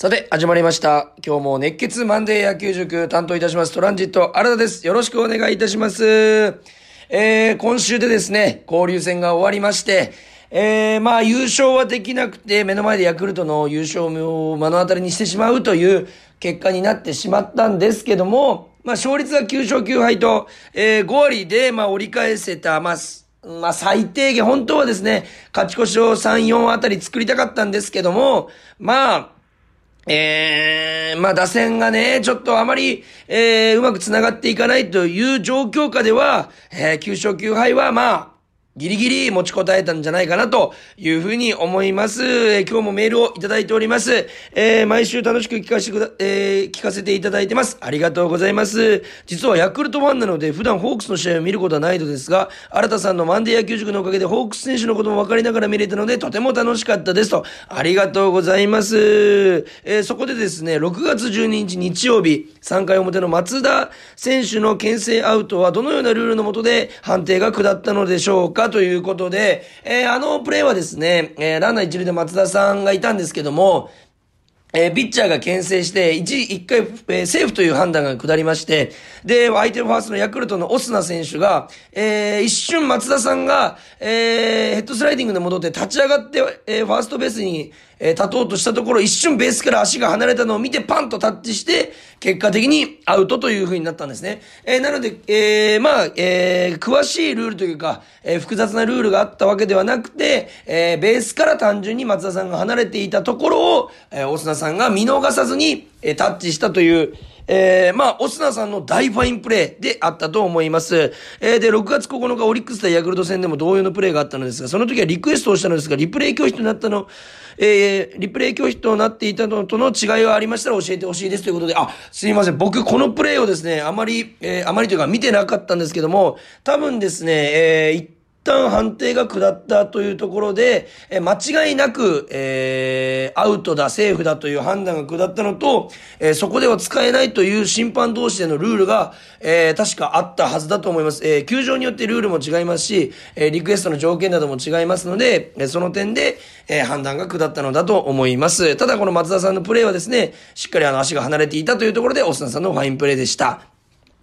さて、始まりました。今日も熱血マンデー野球塾担当いたしますトランジット新田です。よろしくお願いいたします。えー、今週でですね、交流戦が終わりまして、えー、まあ優勝はできなくて、目の前でヤクルトの優勝を目の当たりにしてしまうという結果になってしまったんですけども、まあ勝率は9勝9敗と、えー、5割で、まあ折り返せた、まあ、まあ最低限、本当はですね、勝ち越しを3、4あたり作りたかったんですけども、まあ、えー、まあ打線がね、ちょっとあまり、えー、うまく繋がっていかないという状況下では、えー、9勝9敗はまあ、ギリギリ持ちこたえたんじゃないかなというふうに思います。えー今日もメールをいただいております。えー毎週楽しく聞かせてくだ、えー聞かせていただいてます。ありがとうございます。実はヤクルトファンなので普段ホークスの試合を見ることはないのですが、新田さんのマンデー野球塾のおかげでホークス選手のことも分かりながら見れたのでとても楽しかったですと。ありがとうございます。えーそこでですね、6月12日日曜日、3回表の松田選手の牽制アウトはどのようなルールの下で判定が下ったのでしょうかということで、えーあのプレーはですね、えーランナー一塁で松田さんがいたんですけども、えーピッチャーが牽制して、一、一回、えーセーフという判断が下りまして、で、相手のファーストのヤクルトのオスナ選手が、えー一瞬松田さんが、えーヘッドスライディングで戻って立ち上がって、えーファーストベースに、えー立とうとしたところ、一瞬ベースから足が離れたのを見てパンとタッチして、結果的にアウトという風になったんですね。えーなので、えーまあ、えー詳しいルールというか、えー複雑なルールがあったわけではなくて、えーベースから単純に松田さんが離れていたところを、えーオスナさんが見逃さずに、えータッチしたという、えーまあ、オスナさんの大ファインプレーであったと思います。えーで、6月9日オリックス対ヤクルト戦でも同様のプレーがあったのですが、その時はリクエストをしたのですが、リプレイ拒否となったの、えーリプレイ拒否となっていたのとの違いがありましたら教えてほしいですということで、あ、すいません。僕、このプレーをですね、あまり、えーあまりというか見てなかったんですけども、多分ですね、えー旦判定が下ったというところで、え間違いなく、えーアウトだ、セーフだという判断が下ったのと、えーそこでは使えないという審判同士でのルールが、えー確かあったはずだと思います。えー球場によってルールも違いますし、えーリクエストの条件なども違いますので、えーその点で、えー判断が下ったのだと思います。ただこの松田さんのプレーはですね、しっかりあの足が離れていたというところで、オスナさんのファインプレーでした。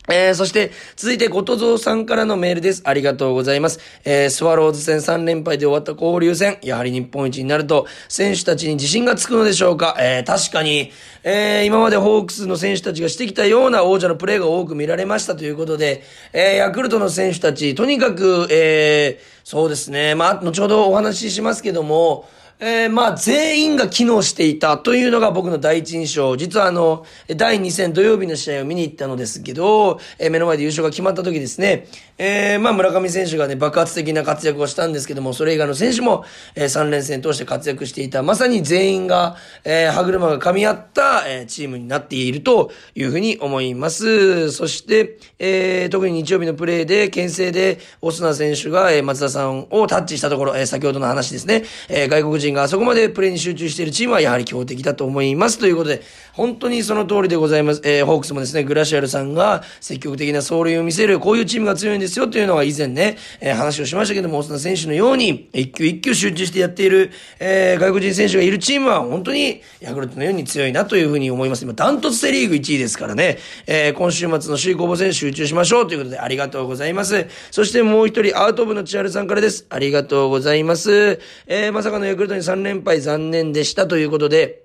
えー、そして、続いて、ごとぞうさんからのメールです。ありがとうございます。えー、スワローズ戦3連敗で終わった交流戦、やはり日本一になると、選手たちに自信がつくのでしょうかえー、確かに、えー、今までホークスの選手たちがしてきたような王者のプレーが多く見られましたということで、えー、ヤクルトの選手たち、とにかく、えー、そうですね、まあ、後ほどお話ししますけども、えー、まあ、全員が機能していたというのが僕の第一印象。実はあの、第2戦土曜日の試合を見に行ったのですけど、えー目の前で優勝が決まった時ですね、えー、まあ、村上選手がね、爆発的な活躍をしたんですけども、それ以外の選手も、えー、3連戦通して活躍していた、まさに全員が、えー、歯車が噛み合った、えー、チームになっているというふうに思います。そして、えー、特に日曜日のプレーで、牽制で、オスナ選手が、えー、松田さんをタッチしたところ、えー、先ほどの話ですね、えー、外国人があそこまでプレーに集中しているチームはやはり強敵だと思います。ということで、本当にその通りでございます。えー、ホークスもですね、グラシアルさんが積極的な走塁を見せる、こういうチームが強いんですよというのは以前ね、えー話をしましたけども、オスナ選手のように、一球一球集中してやっている、えー、外国人選手がいるチームは本当にヤクルトのように強いなというふうに思います。今、ダントツセリーグ1位ですからね、えー、今週末の首位攻防戦集中しましょうということでありがとうございます。そしてもう一人、アウト部の千春さんからです。ありがとうございます。えー、まさかのヤクルトに3連敗残念でしたということで、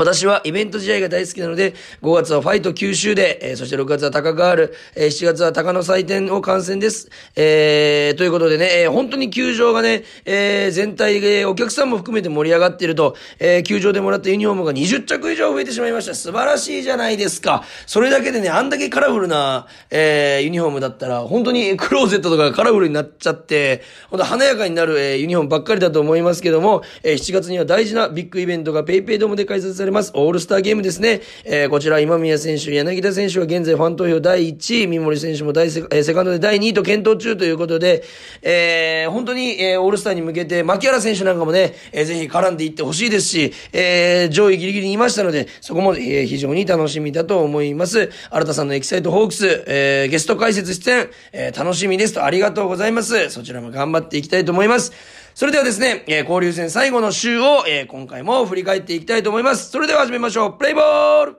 私はイベント試合が大好きなので、5月はファイト九州で、えーそして6月は高ガール、えー7月は高野祭典を観戦です。えーということでね、えー本当に球場がね、えー全体でお客さんも含めて盛り上がっていると、えー球場でもらったユニフォームが20着以上増えてしまいました。素晴らしいじゃないですか。それだけでね、あんだけカラフルな、えーユニフォームだったら、本当にクローゼットとかカラフルになっちゃって、本当華やかになる、えーユニフォームばっかりだと思いますけども、えー7月には大事なビッグイベントがペイペイドームで開催されます。オールスターゲームですね。えーこちら今宮選手、柳田選手は現在ファン投票第1位、三森選手も第セ,、えーセカンドで第2位と健闘中ということで、えー本当に、えーオールスターに向けて、牧原選手なんかもね、えーぜひ絡んでいってほしいですし、えー上位ギリギリにいましたので、そこも、えー非常に楽しみだと思います。新田さんのエキサイトホークス、えーゲスト解説出演、えー楽しみですとありがとうございます。そちらも頑張っていきたいと思います。それではですね、えー、交流戦最後の週を、えー、今回も振り返っていきたいと思います。それでは始めましょう。プレイボール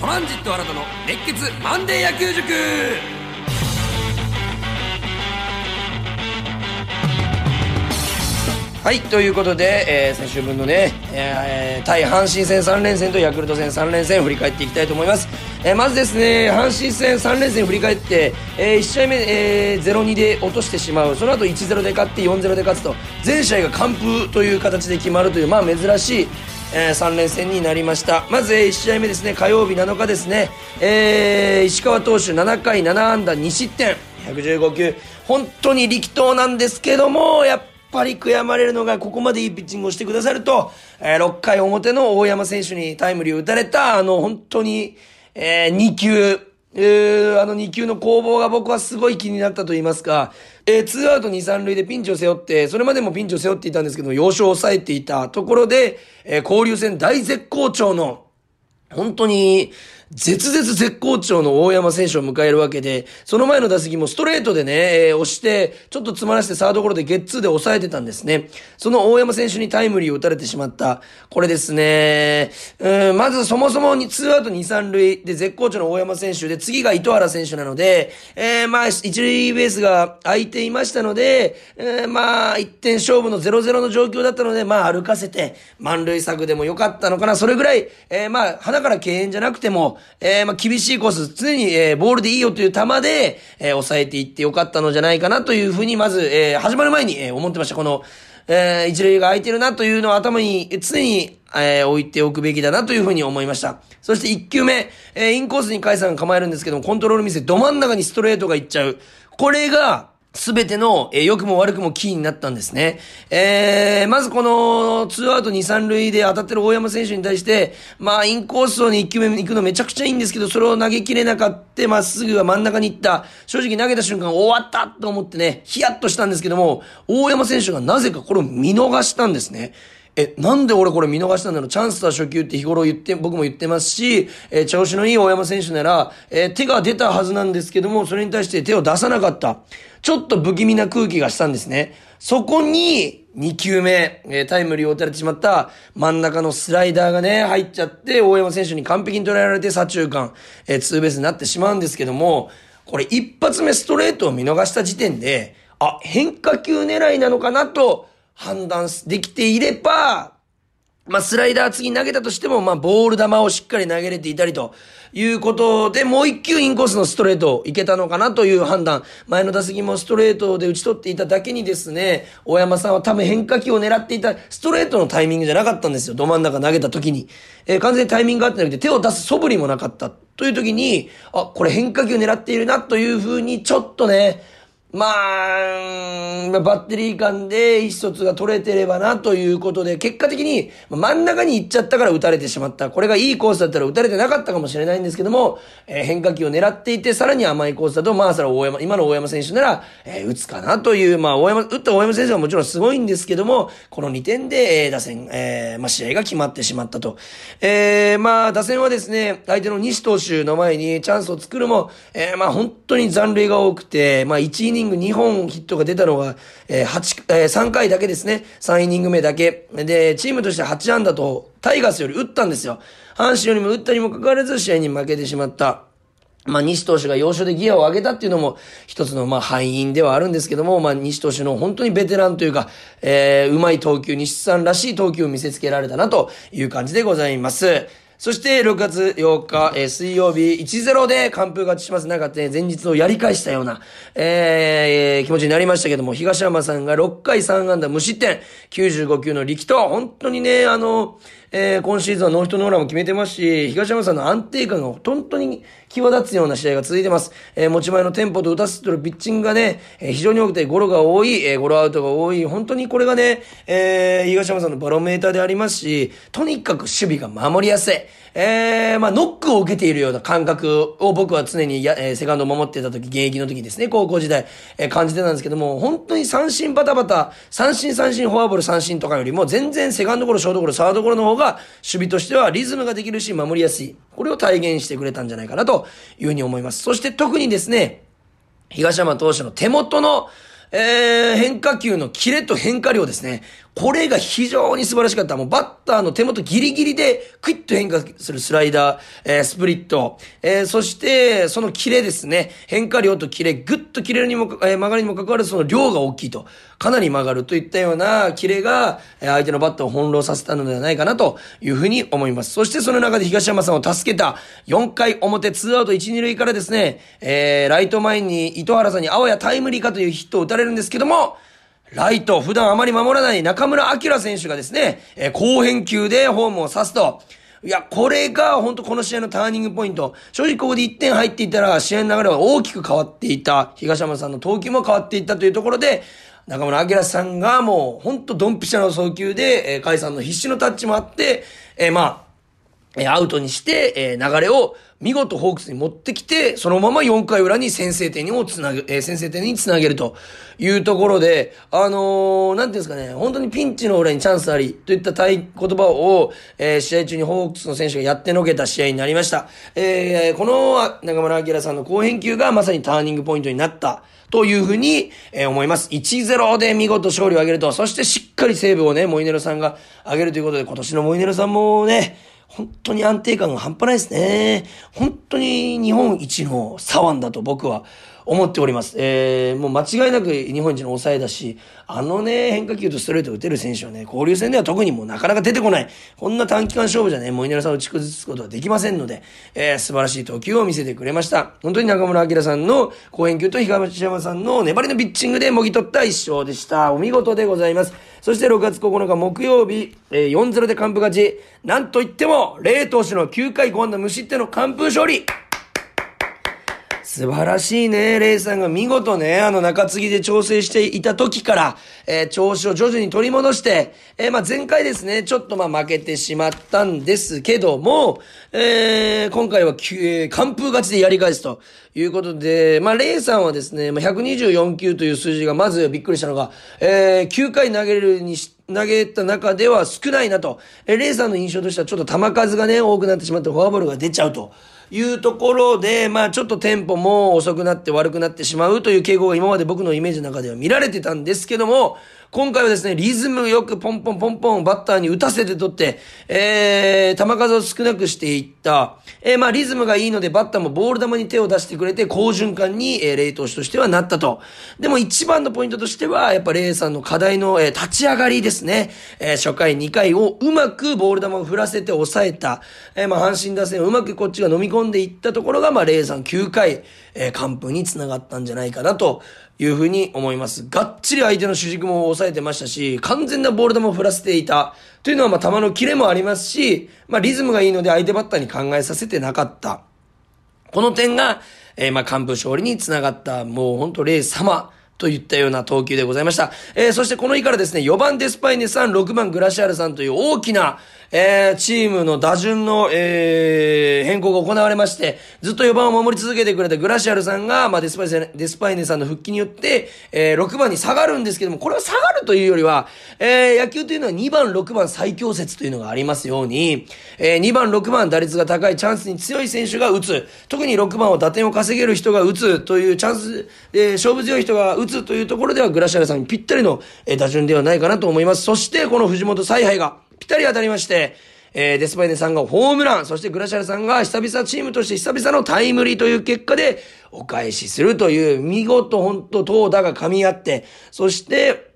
トランジット新たの熱血マンデー野球塾はい、ということで、えー、先週分のね、えー、対阪神戦3連戦とヤクルト戦3連戦振り返っていきたいと思います。えー、まずですね、阪神戦3連戦振り返って、えー、1試合目、えー、0-2で落としてしまう、その後1-0で勝って4-0で勝つと、全試合が完封という形で決まるという、まあ珍しい、えー、3連戦になりました。まず、えー、1試合目ですね火曜日7日ですね、えー、石川投手7回7安打2失点。115球。本当に力投なんですけどもやっぱり悔やまれるのがここまでいいピッチングをしてくださると、えー、6回表の大山選手にタイムリーを打たれたあの本当に、えー、2球。えー、あの2球の攻防が僕はすごい気になったと言いますか、えー、2アウト2、3塁でピンチを背負って、それまでもピンチを背負っていたんですけど、要所を抑えていたところで、えー、交流戦大絶好調の、本当に、絶絶絶好調の大山選手を迎えるわけで、その前の打席もストレートでね、えー、押して、ちょっと詰まらせてサードゴロでゲッツーで抑えてたんですね。その大山選手にタイムリーを打たれてしまった。これですね、うん、まずそもそもに2アウト2、3塁で絶好調の大山選手で、次が糸原選手なので、えー、まあ、一塁ベースが空いていましたので、えー、まあ、1点勝負の0-0の状況だったので、まあ、歩かせて、満塁策でも良かったのかな。それぐらい、えー、まあ、鼻から敬遠じゃなくても、えー、まあ、厳しいコース、常に、えー、ボールでいいよという球で、えー、抑えていってよかったのじゃないかなというふうに、まず、えー、始まる前に、えー、思ってました。この、えー、一塁が空いてるなというのを頭に常に、えー、置いておくべきだなというふうに思いました。そして一球目、えー、インコースにカイさんが構えるんですけども、コントロール見せ、ど真ん中にストレートがいっちゃう。これが、すべての、えー、良くも悪くもキーになったんですね。えー、まずこの、ツーアウト2、3塁で当たってる大山選手に対して、まあ、インコースを1球目に行くのめちゃくちゃいいんですけど、それを投げきれなかった、まっすぐは真ん中に行った。正直投げた瞬間終わったと思ってね、ヒヤッとしたんですけども、大山選手がなぜかこれを見逃したんですね。え、なんで俺これ見逃したんだろう？チャンスは初球って日頃言って、僕も言ってますし、えー、調子のいい大山選手なら、えー、手が出たはずなんですけども、それに対して手を出さなかった。ちょっと不気味な空気がしたんですね。そこに、2球目、えー、タイムリーを打たれてしまった真ん中のスライダーがね、入っちゃって、大山選手に完璧に捉えられて左中間、えー、ツーベースになってしまうんですけども、これ一発目ストレートを見逃した時点で、あ、変化球狙いなのかなと判断できていれば、まあ、スライダー次投げたとしても、まあ、ボール球をしっかり投げれていたりということで、もう一球インコースのストレートいけたのかなという判断。前の打席もストレートで打ち取っていただけにですね、大山さんは多分変化球を狙っていた、ストレートのタイミングじゃなかったんですよ。ど真ん中投げた時に。えー、完全にタイミングがあってなくて手を出す素振りもなかった。という時に、あ、これ変化球狙っているなというふうに、ちょっとね、まあ、バッテリー間で意思疎通が取れてればなということで、結果的に真ん中に行っちゃったから打たれてしまった。これがいいコースだったら打たれてなかったかもしれないんですけども、えー、変化球を狙っていて、さらに甘いコースだと、まあ、それ大山、今の大山選手なら、えー、打つかなという、まあ、大山、打った大山選手はもちろんすごいんですけども、この2点で、えー、打線、えー、まあ、試合が決まってしまったと。えー、まあ、打線はですね、相手の西投手の前にチャンスを作るも、えー、まあ、本当に残塁が多くて、まあ、1イニング2本ヒットが出たのが、えー、8、えー、3回だけですね。3イニング目だけ。で、チームとして8安打と、タイガースより打ったんですよ。阪神よりも打ったにもかかわらず試合に負けてしまった。まあ、西投手が要所でギアを上げたっていうのも、一つの、まあ、敗因ではあるんですけども、まあ、西投手の本当にベテランというか、えー、うまい投球、西さんらしい投球を見せつけられたなという感じでございます。そして6月8日、えー、水曜日1-0で完封勝ちします。なんかね、前日をやり返したような、えー、気持ちになりましたけども、東山さんが6回3安打無失点、95球の力投、本当にね、あの、えー、今シーズンはノーヒットノーランも決めてますし、東山さんの安定感が本当に際立つような試合が続いてます。えー、持ち前のテンポと打たせてるピッチングがね、えー、非常に多くてゴロが多い、えー、ゴロアウトが多い、本当にこれがね、えー、東山さんのバロメーターでありますし、とにかく守備が守りやすい。えー、まあ、ノックを受けているような感覚を僕は常にや、えー、セカンドを守ってた時、現役の時ですね、高校時代、えー、感じてたんですけども、本当に三振バタバタ、三振三振、フォアボール三振とかよりも、全然セカンドゴロ、ショートゴロ、サードゴロの方が、守備としてはリズムができるし、守りやすい。これを体現してくれたんじゃないかなというふうに思います。そして特にですね、東山投手の手元の、えー、変化球のキレと変化量ですね。これが非常に素晴らしかった。もうバッターの手元ギリギリでクイッと変化するスライダー、えー、スプリット、えー、そしてそのキレですね。変化量とキレ、グッと切れるにも、えー、曲がりにもかかわらずその量が大きいと。かなり曲がるといったようなキレが、え、相手のバッターを翻弄させたのではないかなというふうに思います。そしてその中で東山さんを助けた4回表2アウト1、2塁からですね、えー、ライト前に糸原さんにあわやタイムリーかというヒットを打たれるんですけども、ライト、普段あまり守らない中村晃選手がですね、えー、後編球でホームを刺すと、いや、これが本当この試合のターニングポイント。正直ここで1点入っていたら試合の流れは大きく変わっていた。東山さんの投球も変わっていったというところで、中村晃さんがもう本当ドンピシャの送球で、えー、甲斐さんの必死のタッチもあって、えー、まあ、えアウトにして、え流れを見事ホークスに持ってきて、そのまま4回裏に先制点をつなげ、え先制点につなげるというところで、あのー、なんていうんですかね、本当にピンチの裏にチャンスあり、といった言葉を、えー、試合中にホークスの選手がやってのけた試合になりました。えー、この中村明さんの好返球がまさにターニングポイントになった。というふうに、え、思います。1-0で見事勝利を挙げると、そしてしっかりセーブをね、モイネロさんが挙げるということで、今年のモイネロさんもね、本当に安定感が半端ないですね。本当に日本一の左腕だと僕は思っております。えー、もう間違いなく日本一の抑えだし、あのね、変化球とストレート打てる選手はね、交流戦では特にもうなかなか出てこない。こんな短期間勝負じゃね、モイネラさんを打ち崩すことはできませんので、えー、素晴らしい投球を見せてくれました。本当に中村明さんの後変球と東山さんの粘りのピッチングでもぎ取った一勝でした。お見事でございます。そして6月9日木曜日、えー、4-0で完封勝ち。なんといっても、冷投手の9回5安打無失点の完封勝利。素晴らしいね。レイさんが見事ね、あの中継ぎで調整していた時から、えー、調子を徐々に取り戻して、えー、まあ前回ですね、ちょっとまあ負けてしまったんですけども、えー、今回は、えー、完封勝ちでやり返すということで、まあレイさんはですね、まあ、124球という数字がまずびっくりしたのが、えー、9回投げるにし、投げた中では少ないなと。えー、レイさんの印象としてはちょっと球数がね、多くなってしまってフォアボールが出ちゃうと。いうところで、まあちょっとテンポも遅くなって悪くなってしまうという傾向が今まで僕のイメージの中では見られてたんですけども、今回はですね、リズムよくポンポンポンポンバッターに打たせて取って、えー、球数を少なくしていった。えー、まあリズムがいいのでバッターもボール球に手を出してくれて、好循環に、えー、レイ投手としてはなったと。でも一番のポイントとしては、やっぱレイさんの課題の、えー、立ち上がりですね。えー、初回2回をうまくボール球を振らせて抑えた。えー、まあ阪神打線をうまくこっちが飲み込んでいったところが、まあレイさん9回、えー、完封につながったんじゃないかなというふうに思います。がっちり相手の主軸も抑えてましたし、完全なボール球を振らせていた。というのは、まあ、球のキレもありますし、まあ、リズムがいいので相手バッターに考えさせてなかった。この点が、えー、まあ、完封勝利につながった、もう本当、レイ様。といったような投球でございました。えー、そしてこの日からですね、4番デスパイネさん、6番グラシアルさんという大きな、えー、チームの打順の、えー、変更が行われまして、ずっと4番を守り続けてくれたグラシアルさんが、まあ、デスパイネ、デスパイネさんの復帰によって、えー、6番に下がるんですけども、これは下がるというよりは、えー、野球というのは2番、6番最強説というのがありますように、えー、2番、6番打率が高いチャンスに強い選手が打つ、特に6番を打点を稼げる人が打つというチャンス、えー、勝負強い人が打つというところでは、グラシアルさんにぴったりの、えー、打順ではないかなと思います。そして、この藤本采配が、ぴったり当たりまして、えー、デスパイネさんがホームラン、そしてグラシャルさんが久々チームとして久々のタイムリーという結果でお返しするという、見事本当投打が噛み合って、そして、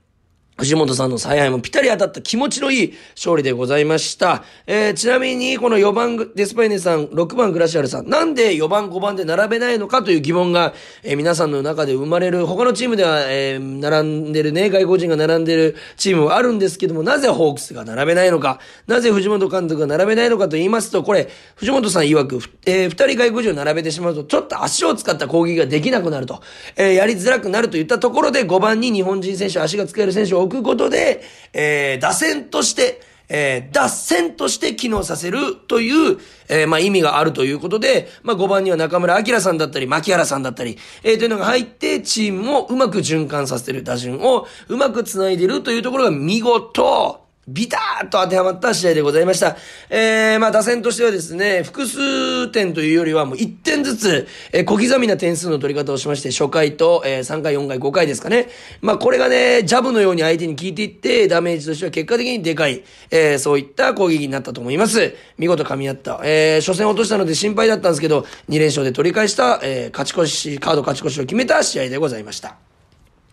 藤本さんの采配もぴったり当たった気持ちのいい勝利でございました。えー、ちなみに、この4番デスパイネさん、6番グラシアルさん、なんで4番5番で並べないのかという疑問が、えー、皆さんの中で生まれる、他のチームでは、えー、並んでるね、外国人が並んでるチームはあるんですけども、なぜホークスが並べないのか、なぜ藤本監督が並べないのかと言いますと、これ、藤本さん曰く、えー、2人外国人を並べてしまうと、ちょっと足を使った攻撃ができなくなると、えー、やりづらくなるといったところで、5番に日本人選手、足が使える選手を置くことで、えー、打線として、えー、脱線として機能させるという、えー、まあ意味があるということで、まあ5番には中村明さんだったり、牧原さんだったり、えー、というのが入って、チームをうまく循環させてる、打順をうまく繋いでるというところが見事、ビターッと当てはまった試合でございました。えー、まあ打線としてはですね、複数点というよりはもう1点ずつ、えー、小刻みな点数の取り方をしまして、初回と、えー、3回、4回、5回ですかね。まあこれがね、ジャブのように相手に効いていって、ダメージとしては結果的にでかい、えー、そういった攻撃になったと思います。見事噛み合った。えー、初戦落としたので心配だったんですけど、2連勝で取り返した、えー、勝ち越し、カード勝ち越しを決めた試合でございました。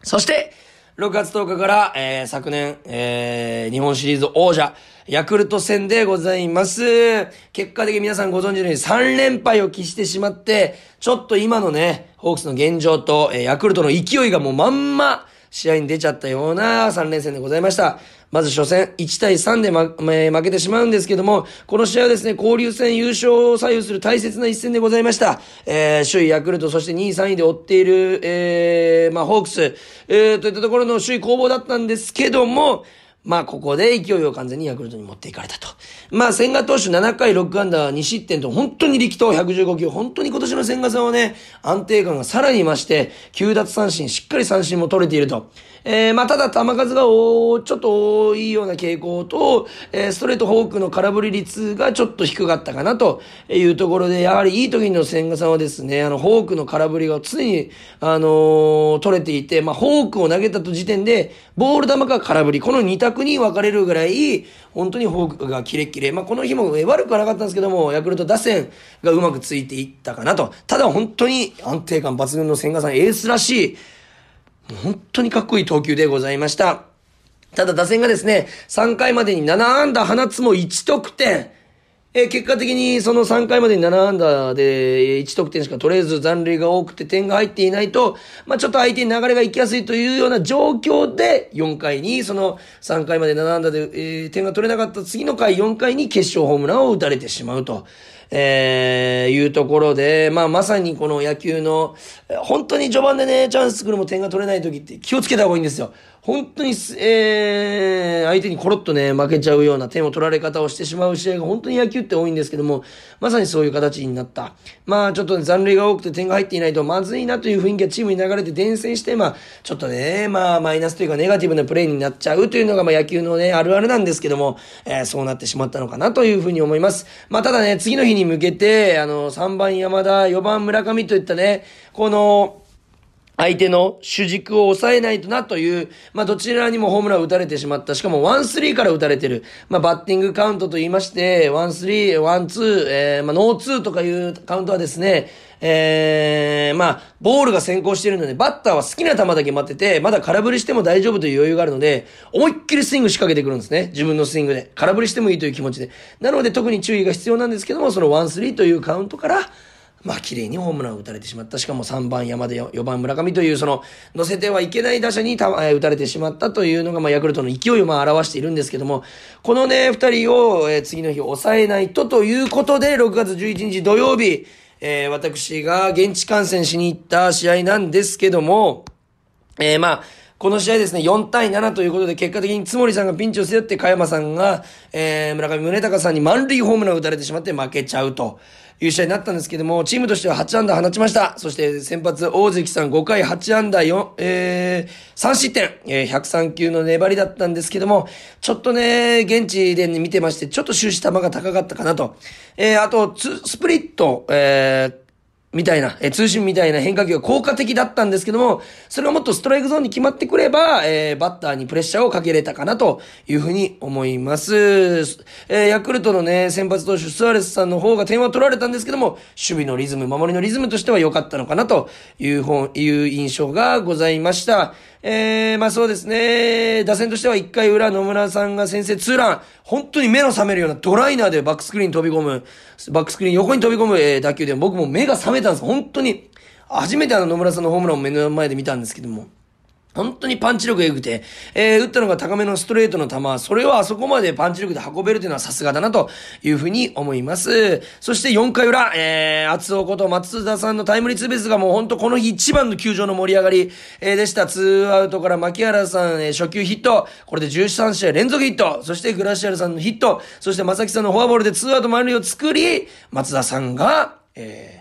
そして、6月10日から、えー、昨年、えー、日本シリーズ王者、ヤクルト戦でございます。結果的に皆さんご存知のように3連敗を喫してしまって、ちょっと今のね、ホークスの現状と、えー、ヤクルトの勢いがもうまんま、試合に出ちゃったような3連戦でございました。まず初戦、1対3で、ま、負けてしまうんですけども、この試合はですね、交流戦優勝を左右する大切な一戦でございました。えー、首位ヤクルト、そして2位3位で追っている、えー、まあ、ホークス、えー、といったところの首位攻防だったんですけども、まあ、ここで勢いを完全にヤクルトに持っていかれたと。まあ、千賀投手7回6安打2失点と本当に力投115球。本当に今年の千賀さんはね、安定感がさらに増して、9奪三振、しっかり三振も取れていると。えー、まあ、ただ球数がおちょっと多いような傾向と、えー、ストレートフォークの空振り率がちょっと低かったかなというところで、やはりいい時の千賀さんはですね、あの、フォークの空振りが常に、あのー、取れていて、まあ、フォークを投げたと時点で、ボール球か空振り、この2択に分かれるぐらい、本当にフォークがキレッキレ。まあ、この日も悪くはなかったんですけども、ヤクルト打線がうまくついていったかなと。ただ本当に安定感抜群の千賀さん、エースらしい、本当にかっこいい投球でございました。ただ打線がですね、3回までに7安打放つも1得点。え、結果的にその3回までに7安打で1得点しか取れず残塁が多くて点が入っていないと、まあちょっと相手に流れが行きやすいというような状況で4回にその3回まで7安打で、えー、点が取れなかった次の回4回に決勝ホームランを打たれてしまうと。えー、いうところで、まあ、まさにこの野球の、本当に序盤でね、チャンス作るも点が取れない時って気をつけた方がいいんですよ。本当に、えー、相手にコロッとね、負けちゃうような点を取られ方をしてしまう試合が本当に野球って多いんですけども、まさにそういう形になった。まあ、ちょっと、ね、残塁が多くて点が入っていないとまずいなという雰囲気がチームに流れて伝染して、まあ、ちょっとね、まあ、マイナスというかネガティブなプレーになっちゃうというのが、まあ、野球のね、あるあるなんですけども、えー、そうなってしまったのかなというふうに思います。まあ、ただね、次の日に向けて、あの、3番山田、4番村上といったね、この、相手の主軸を抑えないとなという、まあ、どちらにもホームランを打たれてしまった。しかも、ワンスリーから打たれてる。まあ、バッティングカウントと言いまして、ワンスリー、ワンツー、えー、まあ、ノーツーとかいうカウントはですね、えー、まあ、ボールが先行しているので、バッターは好きな球だけ待ってて、まだ空振りしても大丈夫という余裕があるので、思いっきりスイング仕掛けてくるんですね。自分のスイングで。空振りしてもいいという気持ちで。なので、特に注意が必要なんですけども、そのワンスリーというカウントから、まあ、綺麗にホームランを打たれてしまった。しかも3番山で4番村上という、その、乗せてはいけない打者にた、えー、打たれてしまったというのが、まあ、ヤクルトの勢いをまあ表しているんですけども、このね、2人を、えー、次の日抑えないとということで、6月11日土曜日、えー、私が現地観戦しに行った試合なんですけども、えー、まあ、この試合ですね、4対7ということで、結果的に津森さんがピンチを背負って、加山さんが、えー、村上宗隆さんに満塁ホームランを打たれてしまって負けちゃうと。いう試合になったんですけども、チームとしては8安打放ちました。そして先発大関さん5回8安打4、えー、3失点、えー、103球の粘りだったんですけども、ちょっとね、現地で見てまして、ちょっと終始球が高かったかなと。えー、あと、スプリット、えー、みたいな、え通信みたいな変化球が効果的だったんですけども、それがもっとストライクゾーンに決まってくれば、えー、バッターにプレッシャーをかけれたかなというふうに思います。えー、ヤクルトのね、先発投手スアレスさんの方が点は取られたんですけども、守備のリズム、守りのリズムとしては良かったのかなという本いう印象がございました。えー、まあそうですね。打線としては1回裏野村さんが先制ツーラン。本当に目の覚めるようなドライナーでバックスクリーン飛び込む、バックスクリーン横に飛び込む、えー、打球で僕も目が覚めたんです。本当に。初めてあの野村さんのホームランを目の前で見たんですけども。本当にパンチ力が良くて、えー、打ったのが高めのストレートの球、それをあそこまでパンチ力で運べるというのはさすがだなというふうに思います。そして4回裏、えー、厚尾こと松田さんのタイムリーツーベースがもう本当この日一番の球場の盛り上がり、えー、でした。ツーアウトから牧原さん、えー、初球ヒット、これで13試合連続ヒット、そしてグラシアルさんのヒット、そして正木さんのフォアボールでツーアウト満塁を作り、松田さんが、えー、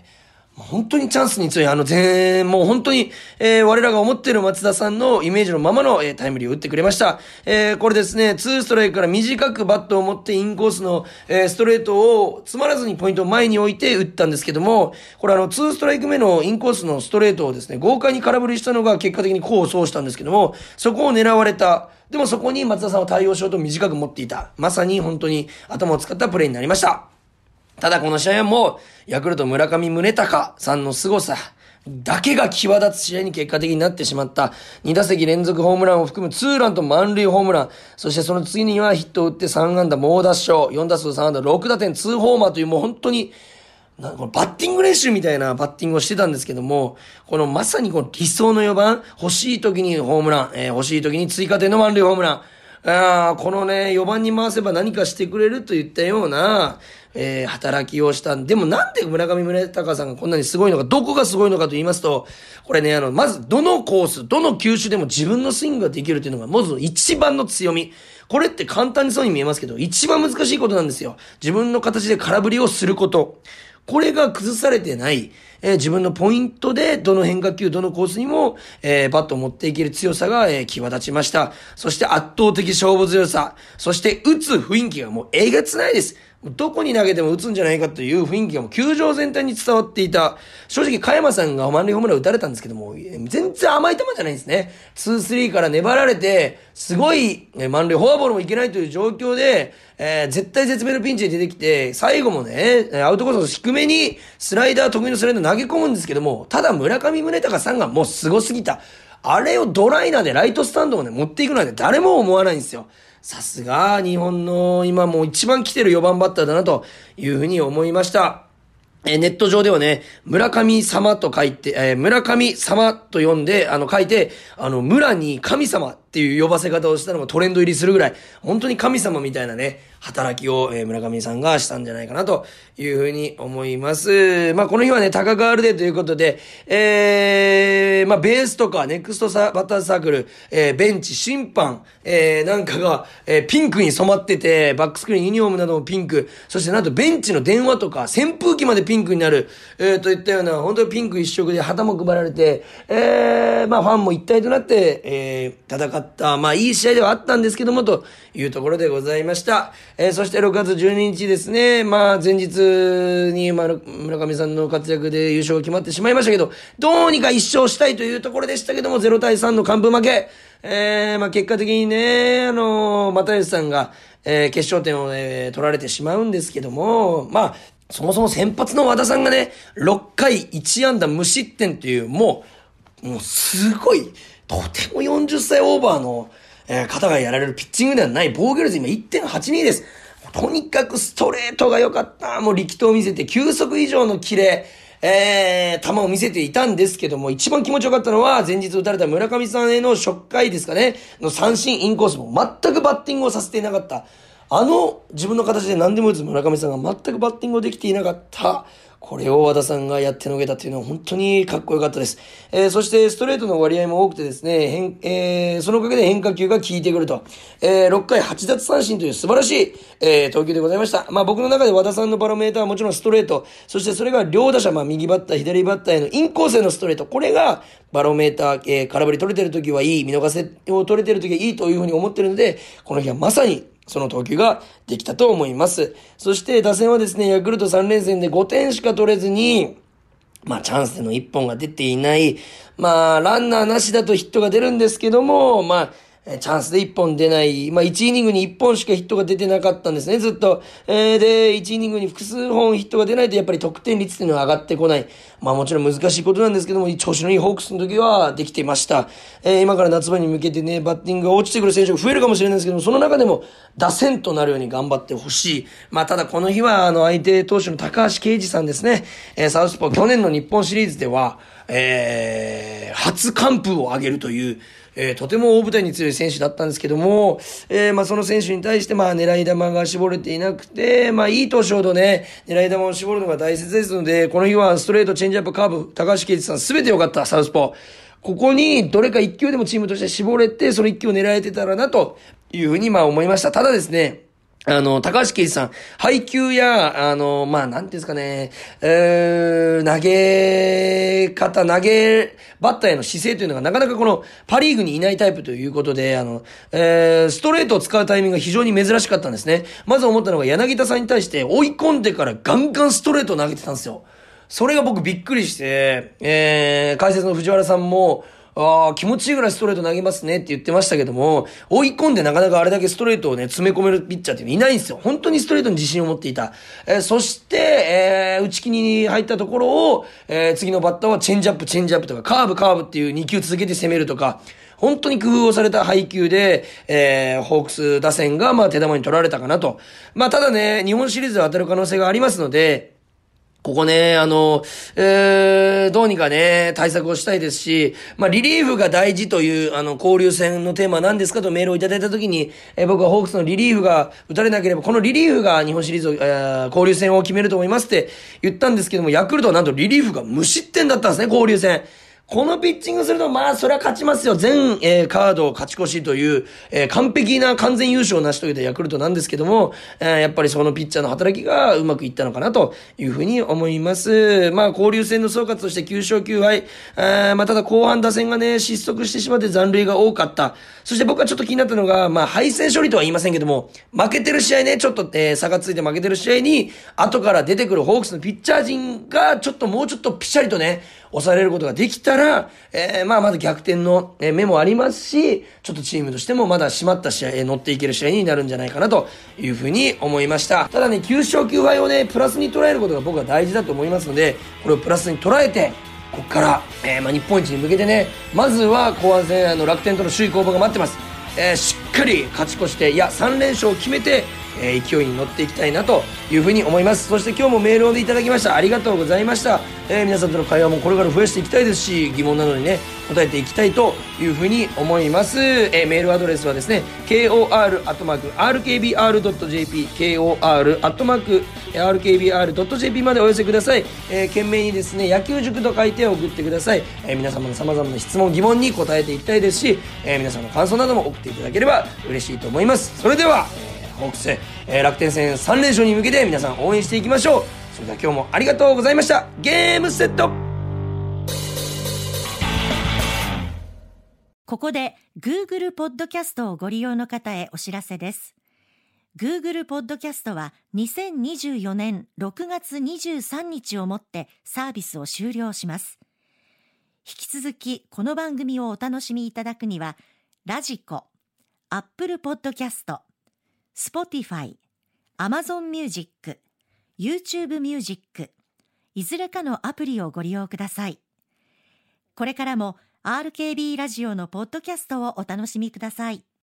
本当にチャンスに強い、あの全、もう本当に、えー、我らが思っている松田さんのイメージのままの、えー、タイムリーを打ってくれました。えー、これですね、ツーストライクから短くバットを持ってインコースの、えー、ストレートを詰まらずにポイントを前に置いて打ったんですけども、これあの、ツーストライク目のインコースのストレートをですね、豪快に空振りしたのが結果的に功を奏したんですけども、そこを狙われた。でもそこに松田さんは対応しようと短く持っていた。まさに本当に頭を使ったプレーになりました。ただこの試合はもう、ヤクルト村上宗隆さんの凄さ、だけが際立つ試合に結果的になってしまった。2打席連続ホームランを含むツーランと満塁ホームラン。そしてその次にはヒットを打って3安打猛打賞。4打数3安打6打点2ホーマーというもう本当に、なこのバッティング練習みたいなバッティングをしてたんですけども、このまさにこの理想の4番、欲しい時にホームラン、えー、欲しい時に追加点の満塁ホームラン。あこのね、4番に回せば何かしてくれるといったような、えー、働きをしたんでもなんで村上宗隆さんがこんなにすごいのか、どこがすごいのかと言いますと、これね、あの、まずどのコース、どの球種でも自分のスイングができるっていうのが、まず一番の強み。これって簡単にそうに見えますけど、一番難しいことなんですよ。自分の形で空振りをすること。これが崩されてない、えー、自分のポイントで、どの変化球、どのコースにも、えー、バットを持っていける強さが、えー、際立ちました。そして圧倒的勝負強さ。そして打つ雰囲気がもうえげつないです。どこに投げても打つんじゃないかという雰囲気がもう球場全体に伝わっていた。正直、加山さんが満塁ホームラン打たれたんですけども、全然甘い球じゃないんですね。2-3から粘られて、すごい、満塁フォアボールもいけないという状況で、えー、絶対絶命のピンチで出てきて、最後もね、アウトコースの低めにスライダー、得意のスライダー投げ込むんですけども、ただ村上宗隆さんがもう凄すぎた。あれをドライナーでライトスタンドまで持っていくなんて誰も思わないんですよ。さすが日本の今もう一番来てる4番バッターだなというふうに思いました。えネット上ではね、村神様と書いて、えー、村神様と読んで、あの、書いて、あの、村に神様っていう呼ばせ方をしたのがトレンド入りするぐらい、本当に神様みたいなね、働きを、えー、村上さんがしたんじゃないかなというふうに思います。まあ、この日はね、高川ルデーということで、えー、まあ、ベースとか、ネクストサバッターサークル、えー、ベンチ、審判、えー、なんかが、えー、ピンクに染まってて、バックスクリーン、ユニフォームなどもピンク、そしてなんとベンチの電話とか、扇風機までピンクになる、えー、といったような、本当にピンク一色で旗も配られて、えー、まあ、ファンも一体となって、えー、戦ってた、まあ、いい試合ではあったんですけども、というところでございました。えー、そして6月12日ですね、まあ、前日に、まあ、村上さんの活躍で優勝が決まってしまいましたけど、どうにか一勝したいというところでしたけども、0対3の完封負け。えー、まあ、結果的にね、あのー、又吉さんが、えー、決勝点を、え、取られてしまうんですけども、まあ、そもそも先発の和田さんがね、6回1安打無失点という、もう、もうすごい、とても40歳オーバーの、えー、方がやられるピッチングではない防御率今1.82です。とにかくストレートが良かった。もう力投を見せて、球速以上のキレ、えー、球を見せていたんですけども、一番気持ちよかったのは、前日打たれた村上さんへの初回ですかね、の三振インコースも全くバッティングをさせていなかった。あの自分の形で何でも打つ村上さんが全くバッティングをできていなかった。これを和田さんがやってのけたっていうのは本当にかっこよかったです。えー、そしてストレートの割合も多くてですね、変、えー、そのおかげで変化球が効いてくると。えー、6回8奪三振という素晴らしい、え、投球でございました。まあ僕の中で和田さんのバロメーターはもちろんストレート、そしてそれが両打者、まあ右バッター、左バッターへのインコースへのストレート、これがバロメーター、え、空振り取れてる時はいい、見逃せを取れてる時はいいというふうに思ってるので、この日はまさにその投球ができたと思います。そして打線はですね、ヤクルト3連戦で5点しか取れずに、まあチャンスでの1本が出ていない。まあランナーなしだとヒットが出るんですけども、まあえチャンスで1本出ない。まあ、1イニングに1本しかヒットが出てなかったんですね、ずっと。えー、で、1イニングに複数本ヒットが出ないと、やっぱり得点率っていうのは上がってこない。まあ、もちろん難しいことなんですけども、調子のいいホークスの時はできていました。えー、今から夏場に向けてね、バッティングが落ちてくる選手が増えるかもしれないんですけども、その中でも、打線となるように頑張ってほしい。まあ、ただこの日は、あの、相手投手の高橋啓二さんですね。えー、サウスポー、去年の日本シリーズでは、えー、初完封を上げるという、えー、とても大舞台に強い選手だったんですけども、えー、まあその選手に対して、まあ狙い球が絞れていなくて、まあいい投手ほどね、狙い球を絞るのが大切ですので、この日はストレート、チェンジアップ、カーブ、高橋啓一さんすべて良かった、サウスポー。ここにどれか1球でもチームとして絞れて、その1球を狙えてたらな、というふうにまあ思いました。ただですね、あの、高橋圭司さん、配球や、あの、まあ、なんていうんですかね、えー、投げ方、投げ、バッターへの姿勢というのがなかなかこの、パリーグにいないタイプということで、あの、えー、ストレートを使うタイミングが非常に珍しかったんですね。まず思ったのが、柳田さんに対して追い込んでからガンガンストレートを投げてたんですよ。それが僕びっくりして、えー、解説の藤原さんも、ああ、気持ちいいぐらいストレート投げますねって言ってましたけども、追い込んでなかなかあれだけストレートをね、詰め込めるピッチャーっていないんですよ。本当にストレートに自信を持っていた。えー、そして、えー、内気に入ったところを、えー、次のバッターはチェンジアップ、チェンジアップとか、カーブ、カーブっていう2球続けて攻めるとか、本当に工夫をされた配球で、えー、ホークス打線が、まあ、手玉に取られたかなと。まあ、ただね、日本シリーズで当たる可能性がありますので、ここね、あの、えー、どうにかね、対策をしたいですし、まあ、リリーフが大事という、あの、交流戦のテーマは何ですかとメールをいただいたときに、えー、僕はホークスのリリーフが打たれなければ、このリリーフが日本シリーズを、えー、交流戦を決めると思いますって言ったんですけども、ヤクルトはなんとリリーフが無失点だったんですね、交流戦。このピッチングすると、まあ、それは勝ちますよ。全、えー、カードを勝ち越しという、えー、完璧な完全優勝を成し遂げたヤクルトなんですけども、えー、やっぱりそのピッチャーの働きがうまくいったのかなというふうに思います。まあ、交流戦の総括として9勝9敗、えー、まあ、ただ後半打線がね、失速してしまって残塁が多かった。そして僕はちょっと気になったのが、まあ、敗戦処理とは言いませんけども、負けてる試合ね、ちょっと、えー、差がついて負けてる試合に、後から出てくるホークスのピッチャー陣が、ちょっともうちょっとピシャリとね、抑えれることができたら、えー、まあ、まだ逆転の目もありますし、ちょっとチームとしてもまだ締まった試合、乗っていける試合になるんじゃないかなというふうに思いました。ただね、9勝9敗をね、プラスに捉えることが僕は大事だと思いますので、これをプラスに捉えて、ここから、えー、まあ、日本一に向けてね、まずは後半戦、あの、楽天との首位攻防が待ってます。えー、しっかり勝ち越して、いや、3連勝を決めて、えー、勢いに乗っていきたいなというふうに思います。そして今日もメールをいただきました。ありがとうございました、えー、皆さんとの会話もこれから増やしていきたいですし疑問などにね答えていきたいというふうに思います、えー、メールアドレスはですね kor.rkbr.jp kor.rkbr.jp までお寄せください、えー、懸命にですね野球塾と書いて送ってください、えー、皆様の様々な質問疑問に答えていきたいですし、えー、皆さんの感想なども送っていただければ嬉しいと思います。それでは、ホークス、えー、楽天戦3連勝に向けて皆さん応援していきましょう。それでは今日もありがとうございました。ゲームセット。ここで Google ポッドキャストをご利用の方へお知らせです。Google ポッドキャストは2024年6月23日をもってサービスを終了します。引き続きこの番組をお楽しみいただくには radiko、 Apple ポッドキャスト Spotify、 Amazon Music、YouTube Music、いずれかのアプリをご利用ください。これからも RKB ラジオのポッドキャストをお楽しみください。